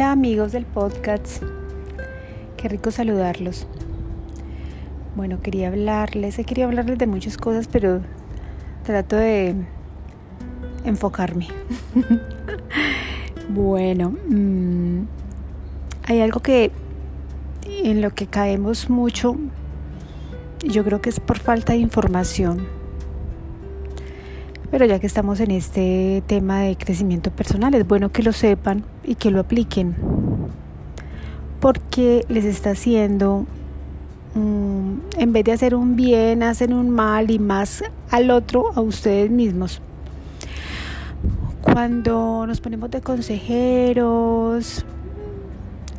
Hola amigos del podcast, qué rico saludarlos. Bueno, quería hablarles, quería hablarles de muchas cosas, pero trato de enfocarme. bueno, mm, hay algo que en lo que caemos mucho, yo creo que es por falta de información pero ya que estamos en este tema de crecimiento personal, es bueno que lo sepan y que lo apliquen. Porque les está haciendo, en vez de hacer un bien, hacen un mal y más al otro, a ustedes mismos. Cuando nos ponemos de consejeros,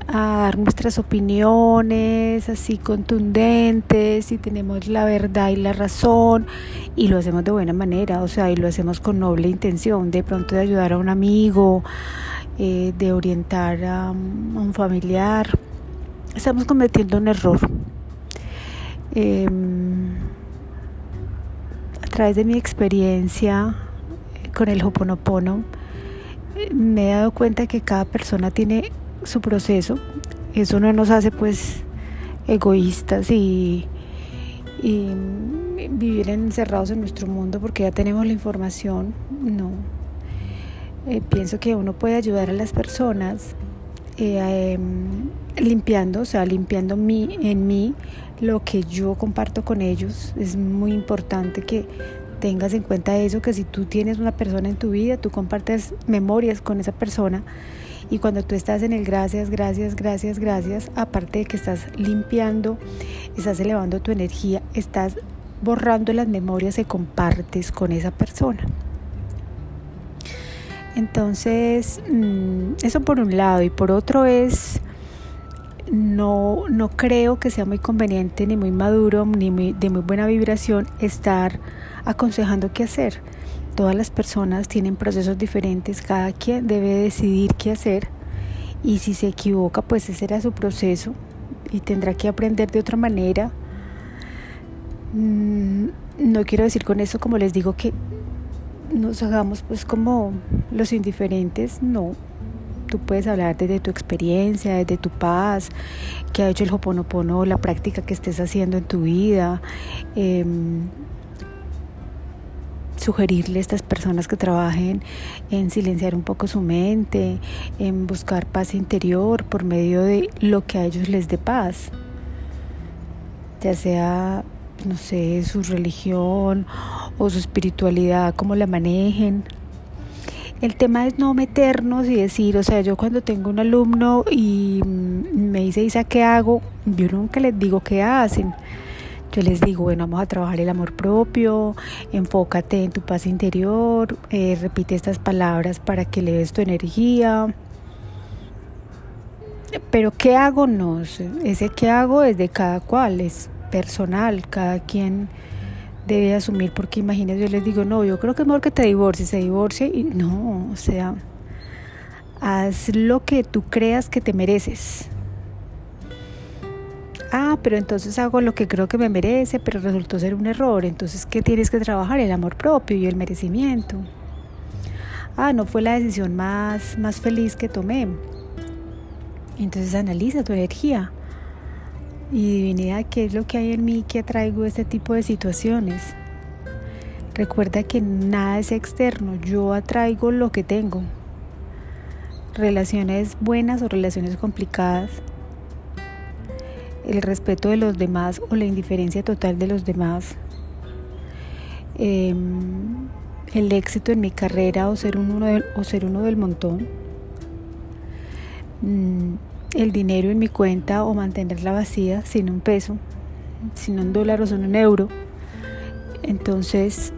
a dar nuestras opiniones así contundentes y tenemos la verdad y la razón y lo hacemos de buena manera, o sea, y lo hacemos con noble intención, de pronto de ayudar a un amigo, eh, de orientar a, un familiar. Estamos cometiendo un error. Em, a través de mi experiencia con el Hoponopono, me he dado cuenta que cada persona tiene su proceso. Eso no nos hace pues egoístas y, vivir encerrados en nuestro mundo porque ya tenemos la información. No. Eh, pienso que uno puede ayudar a las personas eh, em, limpiando, o sea, limpiando mi, en mí lo que yo comparto con ellos. Es muy importante que tengas en cuenta eso, que si tú tienes una persona en tu vida, tú compartes memorias con esa persona y cuando tú estás en el gracias, gracias, gracias, gracias, aparte de que estás limpiando, estás elevando tu energía, estás borrando las memorias que compartes con esa persona. Entonces, mm, eso por un lado. Y por otro es, no, no creo que sea muy conveniente, ni muy maduro, ni de muy buena vibración estar aconsejando qué hacer. Todas las personas tienen procesos diferentes, cada quien debe decidir qué hacer y si se equivoca, pues ese era su proceso y tendrá que aprender de otra manera. Mm, no quiero decir con eso, como les digo, que nos hagamos pues como los indiferentes, no. Tú puedes hablar desde tu experiencia, desde tu paz, que ha hecho el Hoponopono, la práctica que estés haciendo en tu vida. Eh, sugerirle a estas personas que trabajen en silenciar un poco su mente, en buscar paz interior por medio de lo que a ellos les dé paz, ya sea, no sé, su religión o su espiritualidad, cómo la manejen. El tema es no meternos y decir, o sea, yo cuando tengo un alumno y me dice, Isa, ¿qué hago? Yo nunca les digo qué hacen yo les digo, bueno, vamos a trabajar el amor propio, enfócate en tu paz interior, eh, repite estas palabras para que le des tu energía. Pero ¿qué hago? No, ese qué hago es de cada cual, es personal, cada quien debe asumir, porque imagínense, yo les digo, no, yo creo que es mejor que te divorcies, se divorcie y no, o sea, haz lo que tú creas que te mereces ah, pero entonces hago lo que creo que me merece, pero resultó ser un error. Entonces, ¿qué tienes que trabajar? El amor propio y el merecimiento. Ah, no fue la decisión más, más feliz que tomé. Entonces analiza tu energía y divinidad qué es lo que hay en mí que atraigo este tipo de situaciones. Recuerda que nada es externo, yo atraigo lo que tengo. Relaciones buenas o relaciones complicadas el respeto de los demás o la indiferencia total de los demás, em, el éxito en mi carrera o ser uno del, o ser uno del montón, mm, el dinero en mi cuenta o mantenerla vacía sin un peso, sin un dólar o sin un euro. Entonces,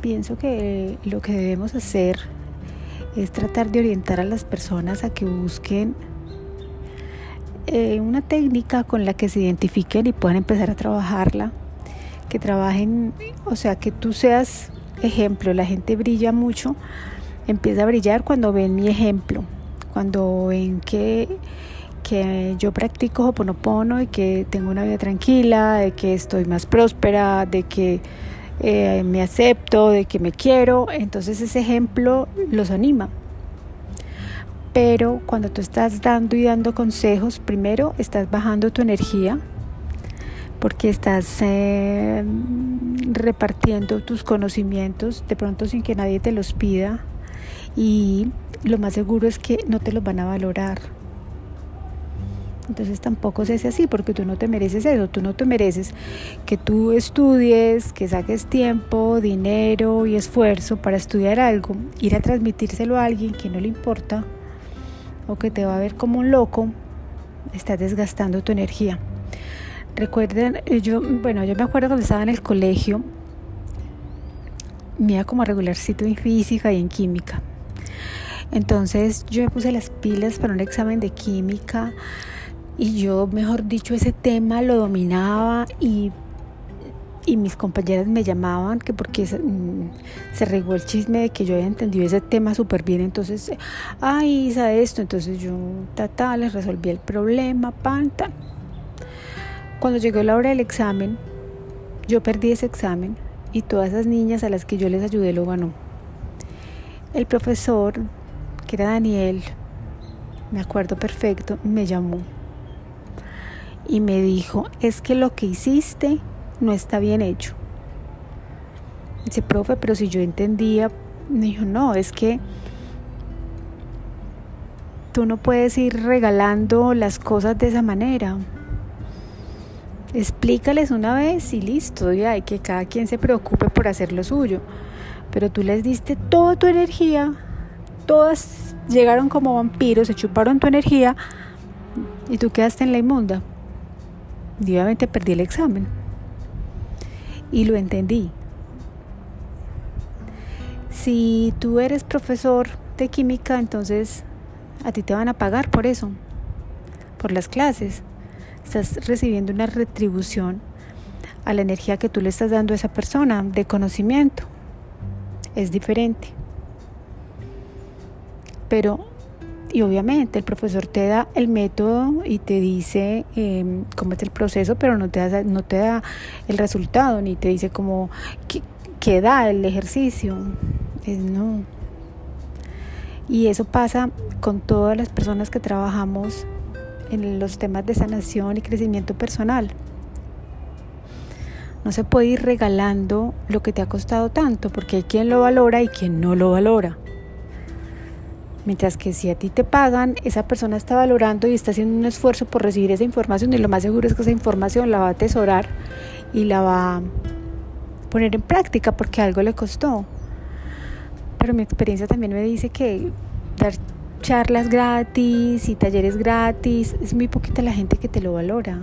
pienso que lo que debemos hacer es tratar de orientar a las personas a que busquen eh, una técnica con la que se identifiquen y puedan empezar a trabajarla, que trabajen, o sea, que tú seas ejemplo, la gente brilla mucho, empieza a brillar cuando ven mi ejemplo, cuando ven que, que yo practico Hoponopono y que tengo una vida tranquila, de que estoy más próspera, de que eh, me acepto, de que me quiero, entonces ese ejemplo los anima. Pero cuando tú estás dando y dando consejos, primero estás bajando tu energía porque estás eh, repartiendo tus conocimientos de pronto sin que nadie te los pida y lo más seguro es que no te los van a valorar. Entonces tampoco se hace así porque tú no te mereces eso, tú no te mereces que tú estudies, que saques tiempo, dinero y esfuerzo para estudiar algo, ir a transmitírselo a alguien que no le importa o que te va a ver como un loco, estás desgastando tu energía. Recuerden, eh, yo, bueno, yo me acuerdo cuando estaba en el colegio, me iba como a regularcito en física y en química. Entonces yo me puse las pilas para un examen de química y yo, mejor dicho, ese tema lo dominaba y, y mis compañeras me llamaban que porque se, mm, se, regó el chisme de que yo había entendido ese tema súper bien, entonces, ay, Isa, esto, entonces yo, ta, les resolví el problema, pan, Cuando llegó la hora del examen, yo perdí ese examen y todas esas niñas a las que yo les ayudé lo ganó. El profesor, que era Daniel, me acuerdo perfecto, me llamó y me dijo, es que lo que hiciste no está bien hecho. Dice, profe, pero si yo entendía, me dijo, no, es que tú no puedes ir regalando las cosas de esa manera. Explícales una vez y listo, ya, hay que cada quien se preocupe por hacer lo suyo. Pero tú les diste toda tu energía, todas llegaron como vampiros, se chuparon tu energía y tú quedaste en la inmunda y obviamente perdí el examen. Y lo entendí. Si tú eres profesor de química, entonces a ti te van a pagar por eso, por las clases. Estás recibiendo una retribución a la energía que tú le estás dando a esa persona de conocimiento. Es diferente. Pero y obviamente el profesor te da el método y te dice em, cómo es el proceso, pero no te, da, no te da el resultado, ni te dice cómo qué, da el ejercicio. Es no. Y eso pasa con todas las personas que trabajamos en los temas de sanación y crecimiento personal. No se puede ir regalando lo que te ha costado tanto, porque hay quien lo valora y quien no lo valora. Mientras que si a ti te pagan, esa persona está valorando y está haciendo un esfuerzo por recibir esa información y lo más seguro es que esa información la va a atesorar y la va a poner en práctica porque algo le costó. Pero mi experiencia también me dice que dar charlas gratis y talleres gratis es muy poquita la gente que te lo valora.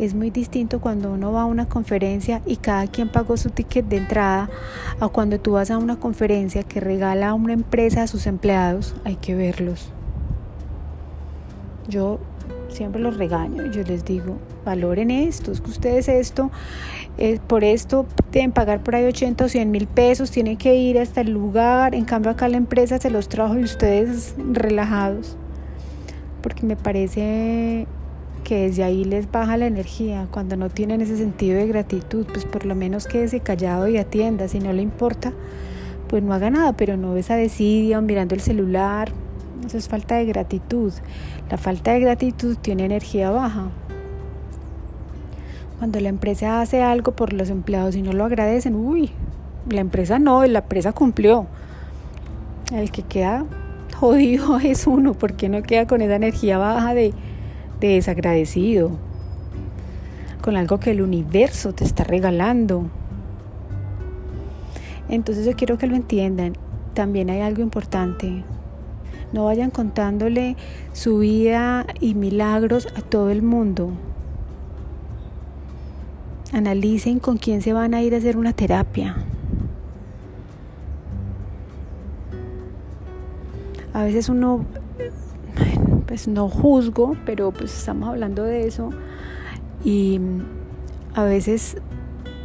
Es muy distinto cuando uno va a una conferencia y cada quien pagó su ticket de entrada a cuando tú vas a una conferencia que regala a una empresa a sus empleados, hay que verlos. Yo siempre los regaño, yo les digo, valoren esto, es que ustedes esto, eh, por esto deben pagar por ahí 80 o 100 mil pesos, tienen que ir hasta el lugar, en cambio acá la empresa se los trajo y ustedes relajados, porque me parece que desde ahí les baja la energía, cuando no tienen ese sentido de gratitud, pues por lo menos quédese callado y atienda, si no le importa, pues no haga nada, pero no esa desidia mirando el celular, eso es falta de gratitud. La falta de gratitud tiene energía baja. Cuando la empresa hace algo por los empleados y no lo agradecen, uy, la empresa no, la empresa cumplió. El que queda jodido es uno, porque no queda con esa energía baja de desagradecido con algo que el universo te está regalando. Entonces yo quiero que lo entiendan. También hay algo importante. No vayan contándole su vida y milagros a todo el mundo. Analicen con quién se van a ir a hacer una terapia. A veces uno pues no juzgo, pero pues estamos hablando de eso y a veces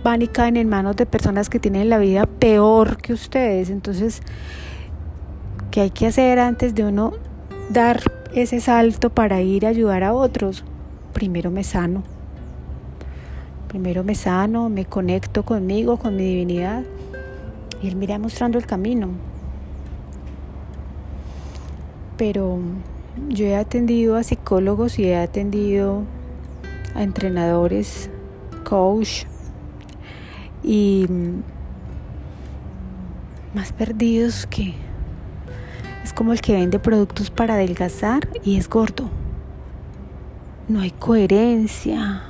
van y caen en manos de personas que tienen la vida peor que ustedes. Entonces, ¿qué hay que hacer antes de uno dar ese salto para ir a ayudar a otros? Primero me sano. Primero me sano, me conecto conmigo, con mi divinidad. Y Él me irá mostrando el camino. Pero yo he atendido a psicólogos y he atendido a entrenadores, coach y más perdidos que es como el que vende productos para adelgazar y es gordo. No hay coherencia.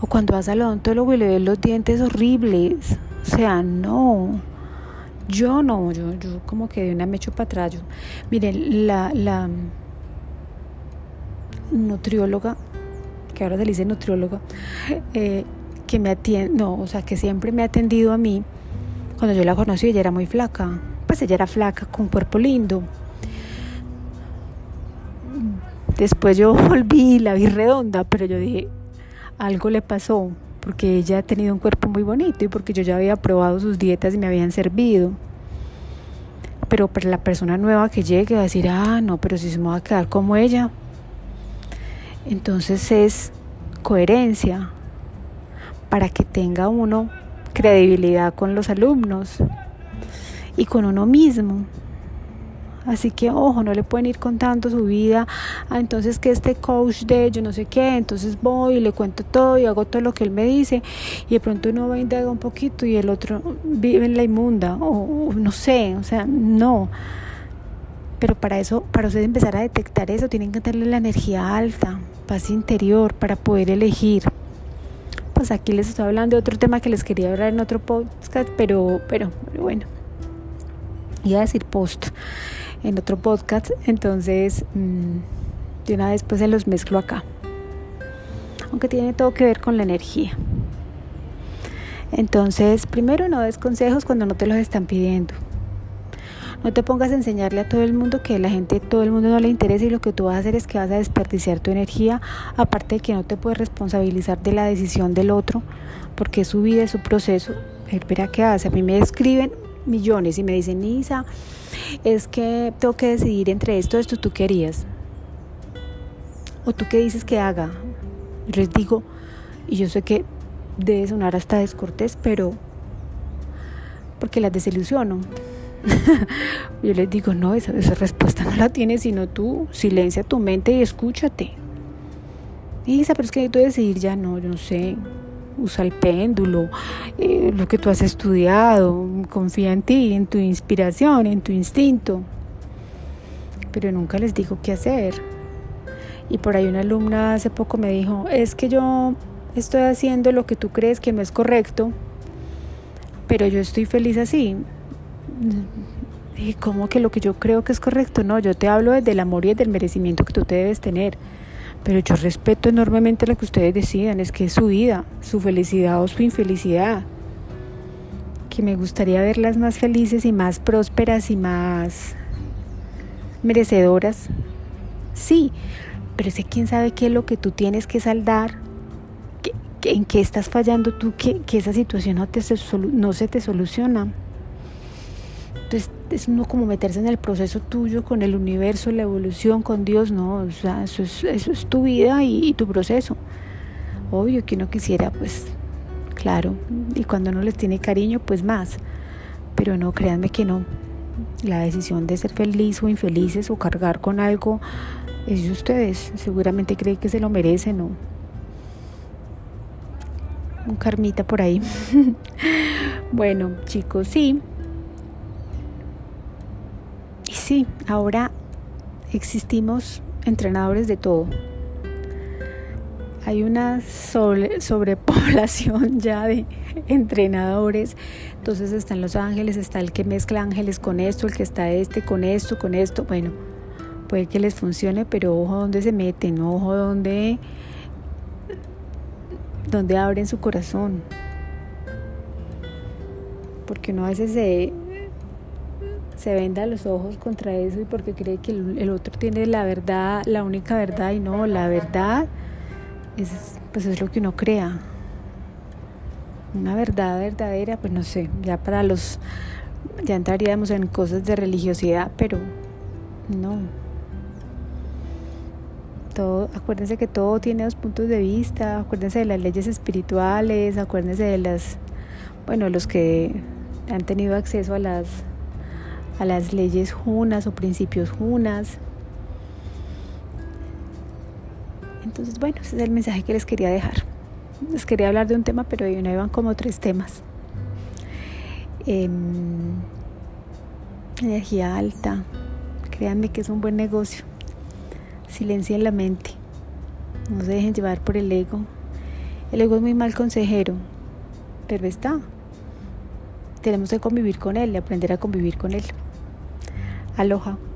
O cuando vas al odontólogo y le ves los dientes horribles. O sea, no. Yo no, yo, yo como que de una me echo para atrás. miren, la, la nutrióloga, que ahora se le dice nutrióloga, eh, que me atiende, no, o sea, que siempre me ha atendido a mí, cuando yo la conocí ella era muy flaca, pues ella era flaca, con cuerpo lindo. Después yo volví la vi redonda, pero yo dije, algo le pasó, porque ella ha tenido un cuerpo muy bonito y porque yo ya había probado sus dietas y me habían servido. Pero para la persona nueva que llegue va a decir, ah, no, pero si se me va a quedar como ella. Entonces es coherencia para que tenga uno credibilidad con los alumnos y con uno mismo. Así que, ojo, no le pueden ir contando su vida. Ah, entonces, que este coach de yo no sé qué, entonces voy y le cuento todo y hago todo lo que él me dice. Y de pronto uno va a indagar un poquito y el otro vive en la inmunda. O, no sé, o sea, no. Pero para eso, para ustedes empezar a detectar eso, tienen que tener la energía alta, paz interior, para poder elegir. Pues aquí les estoy hablando de otro tema que les quería hablar en otro podcast, pero, pero, pero bueno. Iba a decir post en otro podcast, entonces mm, de una vez pues se los mezclo acá. Aunque tiene todo que ver con la energía. Entonces, primero no des consejos cuando no te los están pidiendo. No te pongas a enseñarle a todo el mundo que la gente, todo el mundo no le interesa y lo que tú vas a hacer es que vas a desperdiciar tu energía, aparte de que no te puedes responsabilizar de la decisión del otro, porque es su vida, es su proceso. Espera qué hace. A mí me escriben millones y me dicen, Nisa, es que tengo que decidir entre esto, esto tú querías. O tú qué dices que haga. Yo les digo, y yo sé que debe sonar hasta descortés, pero porque las desilusiono. yo les digo, no, esa, esa respuesta no la tienes, sino tú silencia tu mente y escúchate. Isa, pero es que necesito decidir ya, no, yo no sé usa el péndulo, eh, lo que tú has estudiado, confía en ti, en tu inspiración, en tu instinto. Pero nunca les digo qué hacer. Y por ahí una alumna hace poco me dijo, es que yo estoy haciendo lo que tú crees que no es correcto, pero yo estoy feliz así. Y como que lo que yo creo que es correcto, no, yo te hablo desde el amor y desde el merecimiento que tú te debes tener. Pero yo respeto enormemente lo que ustedes decidan, es que es su vida, su felicidad o su infelicidad. Que me gustaría verlas más felices y más prósperas y más merecedoras. Sí, pero sé quién sabe qué es lo que tú tienes que saldar, en qué estás fallando tú, que, esa situación no, te, no se te soluciona. Es uno como meterse en el proceso tuyo con el universo, la evolución, con Dios, no, o sea, eso es, eso es tu vida y, tu proceso. Obvio que uno quisiera, pues, claro, y cuando uno les tiene cariño, pues más, pero no, créanme que no. La decisión de ser feliz o infelices o cargar con algo es de ustedes, seguramente creen que se lo merecen, ¿no? Un karmita por ahí. bueno, chicos, sí sí, ahora existimos entrenadores de todo. Hay una sobrepoblación ya de entrenadores. Entonces está en Los Ángeles, está el que mezcla ángeles con esto, el que está este con esto, con esto. Bueno, puede que les funcione, pero ojo donde se meten, ojo donde, donde abren su corazón. Porque no a veces se se venda los ojos contra eso y porque cree que el, otro tiene la verdad, la única verdad y no, la verdad es, pues es lo que uno crea. Una verdad verdadera, pues no sé, ya para los, ya entraríamos en cosas de religiosidad, pero no. Todo, acuérdense que todo tiene dos puntos de vista, acuérdense de las leyes espirituales, acuérdense de las, bueno, los que han tenido acceso a las, a las leyes junas o principios junas. Entonces, bueno, ese es el mensaje que les quería dejar. Les quería hablar de un tema, pero hoy no iban como tres temas. Em, energía alta, créanme que es un buen negocio. Silencien la mente, no se dejen llevar por el ego. El ego es muy mal consejero, pero está. Tenemos que convivir con él y aprender a convivir con él. Aloha.